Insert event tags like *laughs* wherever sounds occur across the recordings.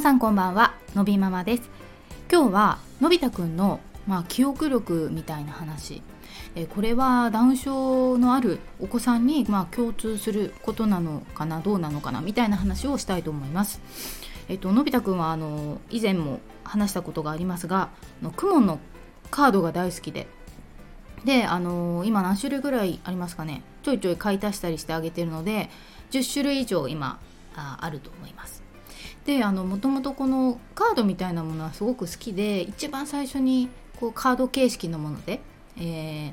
さんこんばんはのびママです。今日はのび太くんのまあ、記憶力みたいな話。えこれはダウン症のあるお子さんにまあ共通することなのかなどうなのかなみたいな話をしたいと思います。えっとのび太くんはあの以前も話したことがありますがのクモンのカードが大好きで。であの今何種類ぐらいありますかね。ちょいちょい買い足したりしてあげてるので10種類以上今ああると思います。でもともとこのカードみたいなものはすごく好きで一番最初にこうカード形式のもので、えー、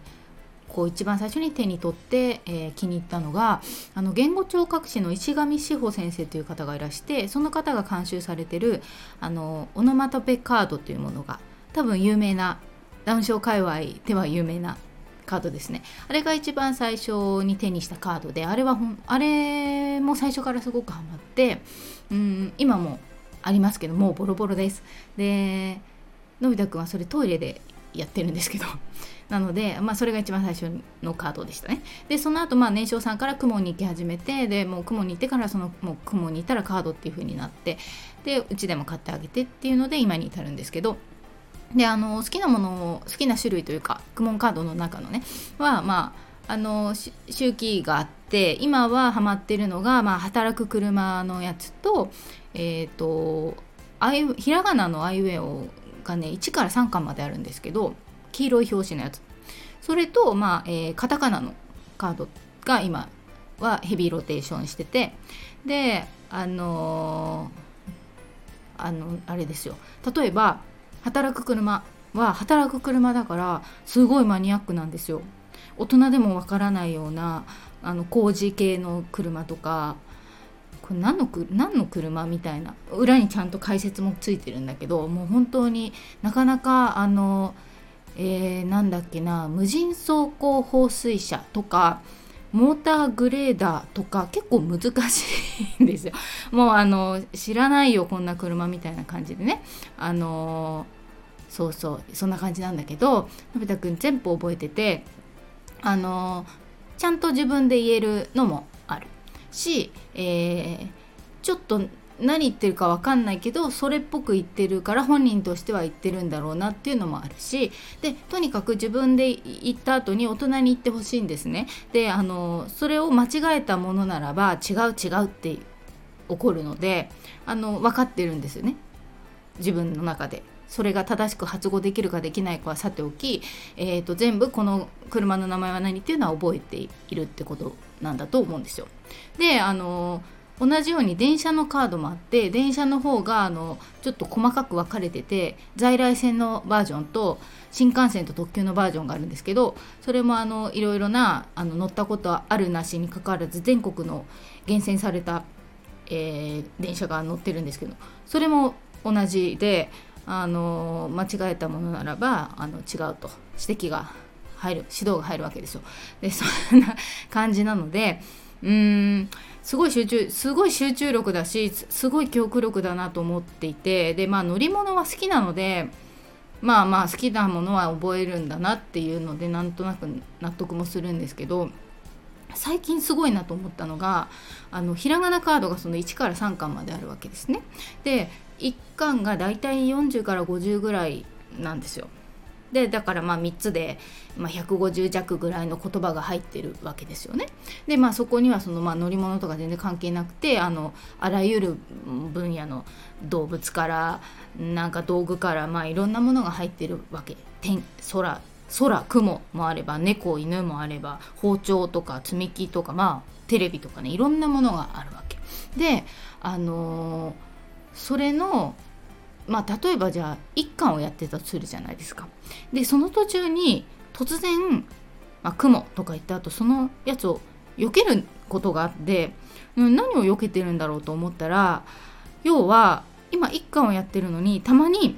こう一番最初に手に取って、えー、気に入ったのがあの言語聴覚士の石上志保先生という方がいらしてその方が監修されてるあのオノマトペカードというものが多分有名なダウン症界隈では有名なカードですね。あれが一番最初に手にしたカードであれはあれも最初からすごくハマってうん今もありますけどもうボロボロです。でのび太くんはそれトイレでやってるんですけど。*laughs* なので、まあ、それが一番最初のカードでしたね。でその後まあ年少さんから雲に行き始めてでもう雲に行ってからそのもう雲に行ったらカードっていう風になってでうちでも買ってあげてっていうので今に至るんですけどであの好きなものを好きな種類というかクモンカードの中のねはまああの周期があって今はハマってるのが、まあ、働く車のやつと,、えーと、あいひらがなのアイウェオがね1から3巻まであるんですけど黄色い表紙のやつ。それと、まあえー、カタカナのカードが今はヘビーローテーションしててであのー、あのあれですよ。例えば働く車は働く車だからすごいマニアックなんですよ。大人でもわからないようなあの工事系の車とかこれ何の何の車みたいな裏にちゃんと解説もついてるんだけどもう本当になかなかあの、えー、なんだっけな無人走行放水車とかモーターグレーダーとか結構難しいんですよ。*laughs* もうあの知らないよこんな車みたいな感じでね。あのそうそうそんな感じなんだけどのび太くん全部覚えててあのちゃんと自分で言えるのもあるし、えー、ちょっと何言ってるか分かんないけどそれっぽく言ってるから本人としては言ってるんだろうなっていうのもあるしでとにかく自分で言った後に大人に言ってほしいんですねであのそれを間違えたものならば違う違うって起こるのであの分かってるんですよね自分の中で。それが正しく発語できるかできないかはさておき、えーと、全部この車の名前は何っていうのは覚えているってことなんだと思うんですよ。であの同じように電車のカードもあって電車の方があのちょっと細かく分かれてて在来線のバージョンと新幹線と特急のバージョンがあるんですけどそれもあのいろいろなあの乗ったことあるなしにかかわらず全国の厳選された、えー、電車が乗ってるんですけどそれも同じであの間違えたものならばあの違うと指摘が入る指導が入るわけですよ。でそんな *laughs* 感じなのでうーんすごい集中すごい集中力だしすごい記憶力だなと思っていてでまあ乗り物は好きなのでまあまあ好きなものは覚えるんだなっていうのでなんとなく納得もするんですけど最近すごいなと思ったのがあのひらがなカードがその1から3巻まであるわけですね。で1巻がだいたい40から50ぐらいなんですよ。でだからまあ3つで、まあ、150弱ぐらいの言葉が入ってるわけですよね。でまあそこにはそのまあ乗り物とか全然関係なくてあのあらゆる分野の動物からなんか道具からまあいろんなものが入ってるわけ。天空空雲もあれば猫犬もあれば包丁とか積み木とかまあテレビとかねいろんなものがあるわけ。であのー、それのまあ例えばじゃあ一巻をやってたとするじゃないですか。でその途中に突然、まあ、雲とか言った後そのやつを避けることがあって何を避けてるんだろうと思ったら要は今1巻をやってるのにたまに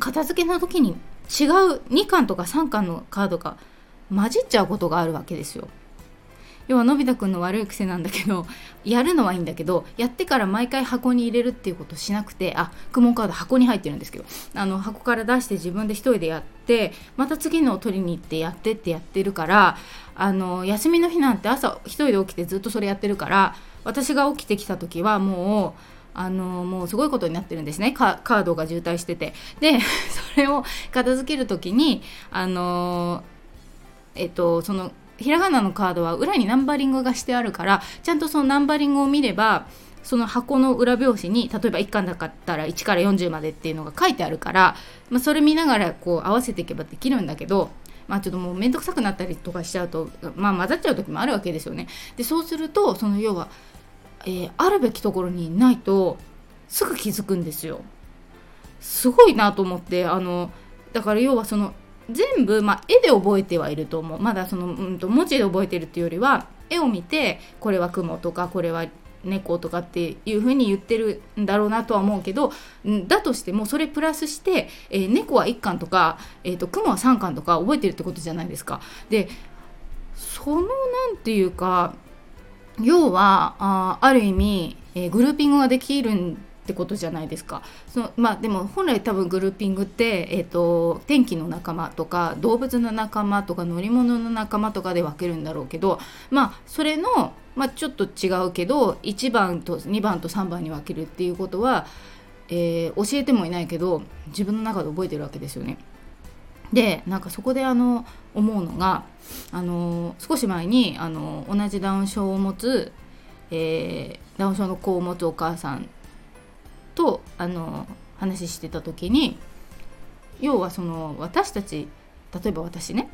片付けの時に違う2巻とか3巻のカードが混じっちゃうことがあるわけですよ。要はのび太くんの悪い癖なんだけど *laughs* やるのはいいんだけどやってから毎回箱に入れるっていうことしなくてあクモンカード箱に入ってるんですけどあの箱から出して自分で一人でやってまた次のを取りに行ってやってってやってるからあの休みの日なんて朝一人で起きてずっとそれやってるから私が起きてきた時はもうあのもうすごいことになってるんですねカードが渋滞しててで *laughs* それを片付ける時にあのえっとそのひらがなのカードは裏にナンバリングがしてあるからちゃんとそのナンバリングを見ればその箱の裏表紙に例えば1巻だったら1から40までっていうのが書いてあるから、まあ、それ見ながらこう合わせていけばできるんだけどまあちょっともう面倒くさくなったりとかしちゃうと、まあ、混ざっちゃう時もあるわけですよね。でそうするとその要は、えー、あるべきところにないとすぐ気づくんですよ。すごいなと思ってあのだから要はその全部、まあ、絵で覚えてはいると思うまだその、うんと、文字で覚えてるっていうよりは絵を見てこれは雲とかこれは猫とかっていう風に言ってるんだろうなとは思うけどだとしてもそれプラスして、えー、猫は1巻とか、えーと、雲は3巻とか覚えてるってことじゃないですか。でその何て言うか要はあある意味、えー、グルーピングができるんってことじゃないですかそのまあでも本来多分グルーピングって、えーと、天気の仲間とか動物の仲間とか乗り物の仲間とかで分けるんだろうけどまあそれの、まあ、ちょっと違うけど1番と2番と3番に分けるっていうことは、えー、教えてもいないけど自分の中で覚えてるわけですよね。でなんかそこであの思うのがあの少し前にあの同じダウン症を持つ、えー、ダウン症の子を持つお母さんとあの話してた時に要はその私たち例えば私ね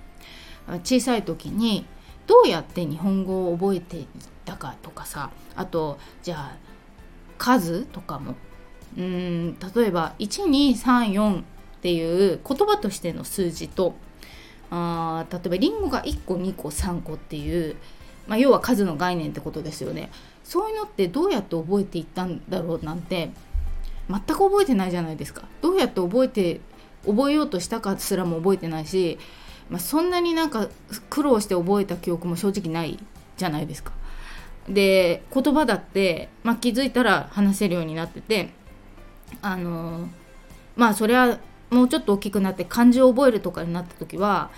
小さい時にどうやって日本語を覚えていったかとかさあとじゃあ数とかもうん例えば1234っていう言葉としての数字とあ例えばりんごが1個2個3個っていう、まあ、要は数の概念ってことですよねそういうのってどうやって覚えていったんだろうなんて全く覚えてないじゃないですかどうやって覚えて覚えようとしたかすらも覚えてないし、まあ、そんなになんか苦労して覚えた記憶も正直ないじゃないですか。で言葉だって、まあ、気づいたら話せるようになっててあのまあそれはもうちょっと大きくなって漢字を覚えるとかになった時は、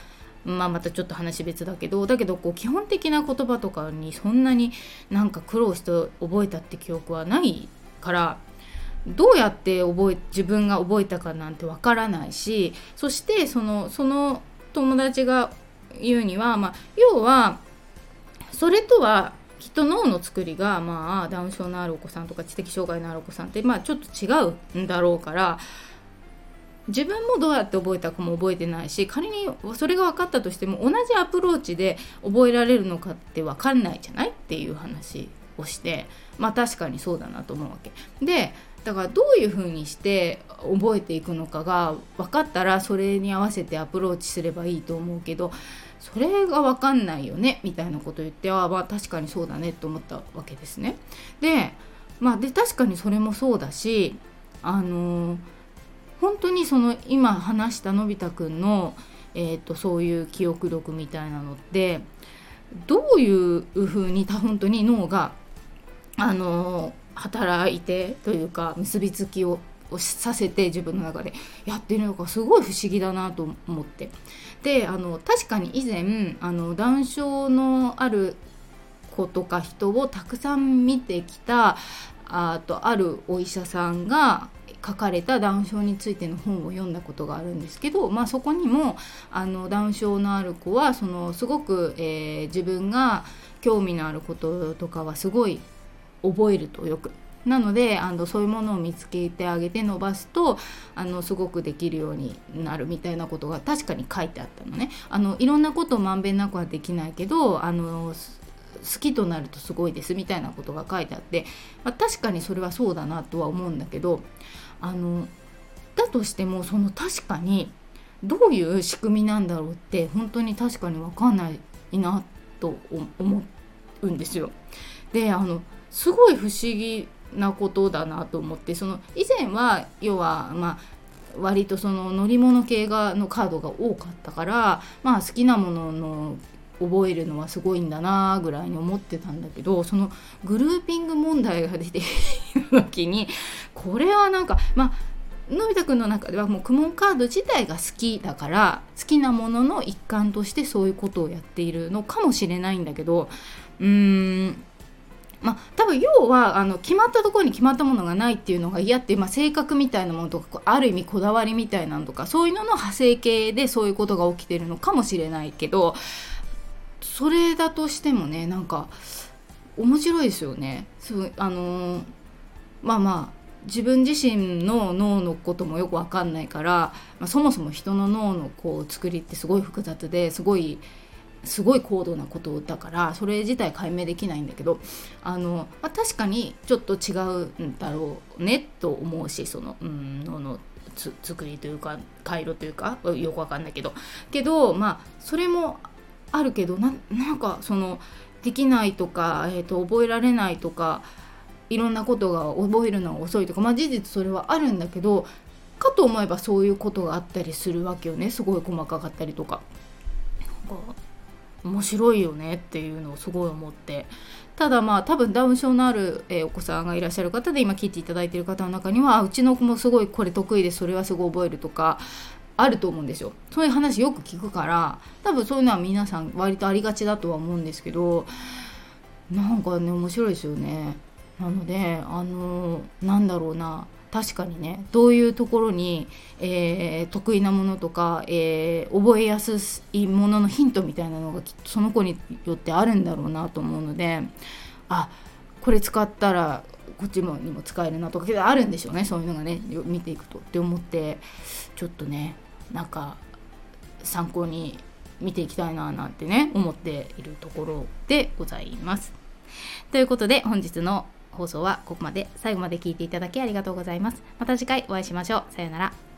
まあ、またちょっと話別だけどだけどこう基本的な言葉とかにそんなになんか苦労して覚えたって記憶はないからどうやって覚え自分が覚えたかなんてわからないしそしてそのその友達が言うには、まあ、要はそれとはきっと脳の作りが、まあ、ダウン症のあるお子さんとか知的障害のあるお子さんって、まあ、ちょっと違うんだろうから自分もどうやって覚えたかも覚えてないし仮にそれが分かったとしても同じアプローチで覚えられるのかって分かんないじゃない？っていう話をしてまあ確かにそうだなと思うわけ。でだからどういうふうにして覚えていくのかが分かったらそれに合わせてアプローチすればいいと思うけどそれが分かんないよね？みたいなこと言ってあまあ確かにそうだねと思ったわけですね。でまあで確かにそれもそうだしあの本当にその今話したのび太くんの、えーと、そういう記憶力みたいなのってどういうふうに本当に脳があの働いてというか結びつきをさせて自分の中でやってるのがすごい不思議だなと思って。であの確かに以前あのダウン症のある子とか人をたくさん見てきたあとあるお医者さんが書かれたダウン症についての本を読んだことがあるんですけど、まあ、そこにもあのダウン症のある子はそのすごく、えー、自分が興味のあることとかはすごい覚えるとよく。なのであのそういうものを見つけてあげて伸ばすとあのすごくできるようになるみたいなことが確かに書いてあったのね。あのいろんなことをまんべんなくはできないけどあの好きとなるとすごいですみたいなことが書いてあって、まあ、確かにそれはそうだなとは思うんだけどあのだとしてもその確かにどういう仕組みなんだろうって本当に確かに分かんないなと思うんですよ。であのすごい不思議なことだなと思ってその以前は要はまあ割とその乗り物系がのカードが多かったからまあ好きなものの覚えるのはすごいんだなぐらいに思ってたんだけどそのグルーピング問題が出ている時にこれはなんかまあのび太くんの中ではもうクモンカード自体が好きだから好きなものの一環としてそういうことをやっているのかもしれないんだけどうーんまあ、多分要はあの決まったところに決まったものがないっていうのが嫌っていう、まあ、性格みたいなものとかある意味こだわりみたいなのとかそういうのの派生系でそういうことが起きてるのかもしれないけどそれだとしてもねなんか面白いですよね。そうあのー、まあまあ自分自身の脳のこともよく分かんないから、まあ、そもそも人の脳のこう作りってすごい複雑ですごいすごい高度なことだからそれ自体解明できないんだけどあの、まあ、確かにちょっと違うんだろうねと思うしその、うん、脳の作りというか回路というかよくわかんないけどけどまあそれもあるけどななんかそのできないとか、えーと、覚えられないとかいろんなことが覚えるのが遅いとかまあ事実それはあるんだけどかと思えばそういうことがあったりするわけよねすごい細かかったりとか。なんか面白いよねっていうのをすごい思ってただまあ多分ダウン症のある、えー、お子さんがいらっしゃる方で今聞いていただいてる方の中にはうちの子もすごいこれ得意でそれはすごい覚えるとかあると思うんですよ。そういう話よく聞くから多分そういうのは皆さん割とありがちだとは思うんですけどなんかね面白いですよね。なのであの、なんだろうな。確かにねどういうところに、えー、得意なものとか、えー、覚えやすいもののヒントみたいなのがきっとその子によってあるんだろうなと思うのであこれ使ったらこっちもにも使えるなとかあるんでしょうね。そういうのがね見ていくとって思ってちょっとねなんか参考に見ていきたいななんてね思っているところでございます。ということで本日の放送はここまで。最後まで聞いていただきありがとうございます。また次回お会いしましょう。さようなら。